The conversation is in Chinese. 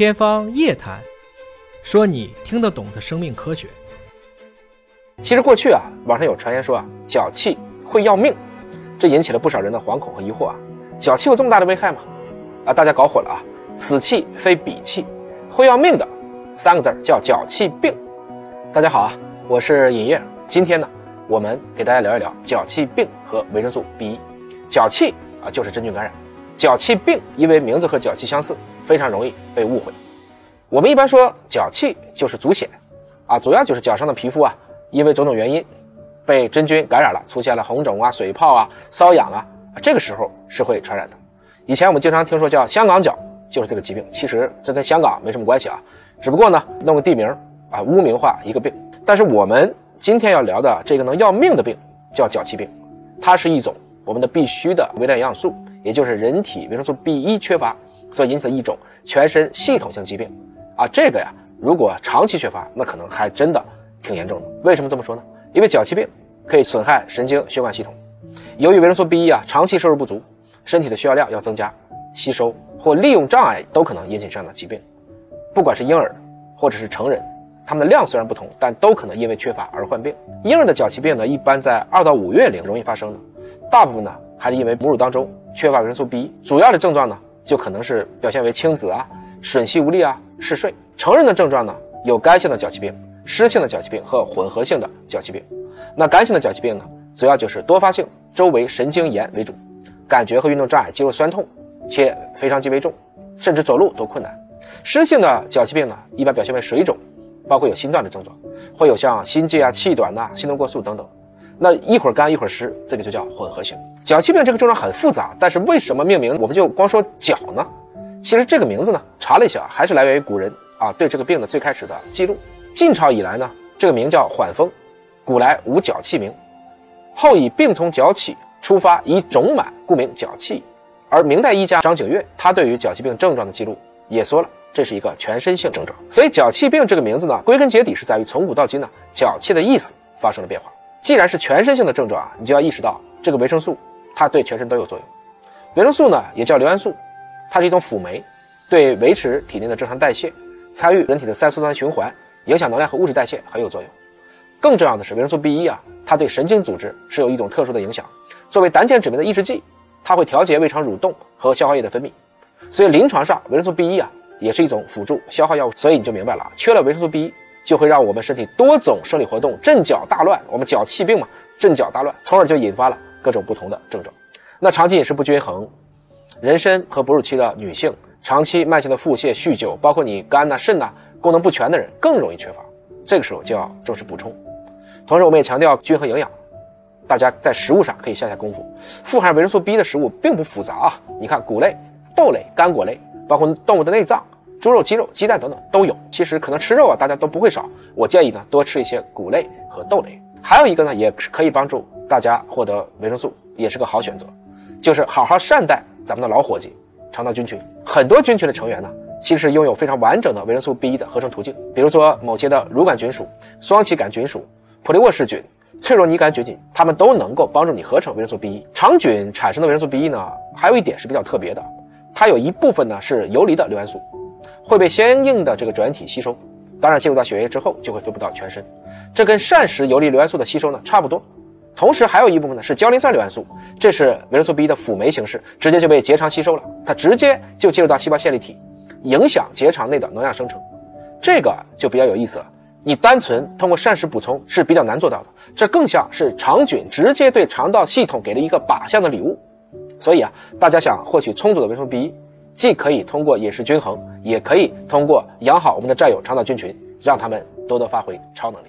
天方夜谭，说你听得懂的生命科学。其实过去啊，网上有传言说啊，脚气会要命，这引起了不少人的惶恐和疑惑啊。脚气有这么大的危害吗？啊，大家搞混了啊！此气非彼气，会要命的三个字叫脚气病。大家好啊，我是尹烨，今天呢，我们给大家聊一聊脚气病和维生素 B 一。脚气啊，就是真菌感染；脚气病因为名字和脚气相似。非常容易被误会。我们一般说脚气就是足癣，啊，主要就是脚上的皮肤啊，因为种种原因被真菌感染了，出现了红肿啊、水泡啊、瘙痒啊，这个时候是会传染的。以前我们经常听说叫香港脚，就是这个疾病。其实这跟香港没什么关系啊，只不过呢弄个地名啊污名化一个病。但是我们今天要聊的这个能要命的病叫脚气病，它是一种我们的必须的微量营养素，也就是人体维生素 B 一缺乏。所引起的一种全身系统性疾病，啊，这个呀，如果长期缺乏，那可能还真的挺严重的。为什么这么说呢？因为脚气病可以损害神经血管系统，由于维生素 B 一啊长期摄入不足，身体的需要量要增加，吸收或利用障碍都可能引起这样的疾病。不管是婴儿或者是成人，他们的量虽然不同，但都可能因为缺乏而患病。婴儿的脚气病呢，一般在二到五月龄容易发生的，大部分呢还是因为母乳当中缺乏维生素 B 一。主要的症状呢？就可能是表现为青紫啊、吮吸无力啊、嗜睡。成人的症状呢，有干性的脚气病、湿性的脚气病和混合性的脚气病。那干性的脚气病呢，主要就是多发性周围神经炎为主，感觉和运动障碍、肌肉酸痛，且非常极为重，甚至走路都困难。湿性的脚气病呢，一般表现为水肿，包括有心脏的症状，会有像心悸啊、气短呐、心动过速等等。那一会儿干一会儿湿，这个就叫混合型脚气病。这个症状很复杂，但是为什么命名我们就光说脚呢？其实这个名字呢，查了一下，还是来源于古人啊对这个病的最开始的记录。晋朝以来呢，这个名叫缓风，古来无脚气名，后以病从脚起，出发以肿满，故名脚气。而明代医家张景岳，他对于脚气病症状的记录也说了，这是一个全身性症状。所以脚气病这个名字呢，归根结底是在于从古到今呢，脚气的意思发生了变化。既然是全身性的症状啊，你就要意识到这个维生素它对全身都有作用。维生素呢也叫硫胺素，它是一种辅酶，对维持体内的正常代谢、参与人体的三羧酸循环、影响能量和物质代谢很有作用。更重要的是，维生素 B 一啊，它对神经组织是有一种特殊的影响。作为胆碱酯酶的抑制剂，它会调节胃肠蠕动和消化液的分泌。所以临床上维生素 B 一啊也是一种辅助消耗药物。所以你就明白了，缺了维生素 B 一。就会让我们身体多种生理活动阵脚大乱，我们脚气病嘛，阵脚大乱，从而就引发了各种不同的症状。那长期饮食不均衡，人参和哺乳期的女性，长期慢性的腹泻、酗酒，包括你肝呐、肾呐功能不全的人，更容易缺乏。这个时候就要重视补充。同时，我们也强调均衡营养，大家在食物上可以下下功夫。富含维生素 B 的食物并不复杂啊，你看谷类、豆类、干果类，包括动物的内脏。猪肉、鸡肉、鸡蛋等等都有。其实可能吃肉啊，大家都不会少。我建议呢，多吃一些谷类和豆类。还有一个呢，也是可以帮助大家获得维生素，也是个好选择，就是好好善待咱们的老伙计——肠道菌群。很多菌群的成员呢，其实拥有非常完整的维生素 B 一的合成途径。比如说某些的乳杆菌属、双歧杆菌属、普利沃氏菌、脆弱拟杆菌菌，它们都能够帮助你合成维生素 B 一。肠菌产生的维生素 B 一呢，还有一点是比较特别的，它有一部分呢是游离的硫胺素。会被相应的这个转体吸收，当然进入到血液之后就会分布到全身，这跟膳食游离硫胺素的吸收呢差不多。同时还有一部分呢是焦磷酸硫胺素，这是维生素 B 的辅酶形式，直接就被结肠吸收了，它直接就进入到细胞线粒体，影响结肠内的能量生成，这个就比较有意思了。你单纯通过膳食补充是比较难做到的，这更像是肠菌直接对肠道系统给了一个靶向的礼物。所以啊，大家想获取充足的维生素 B。既可以通过饮食均衡，也可以通过养好我们的战友肠道菌群，让他们多多发挥超能力。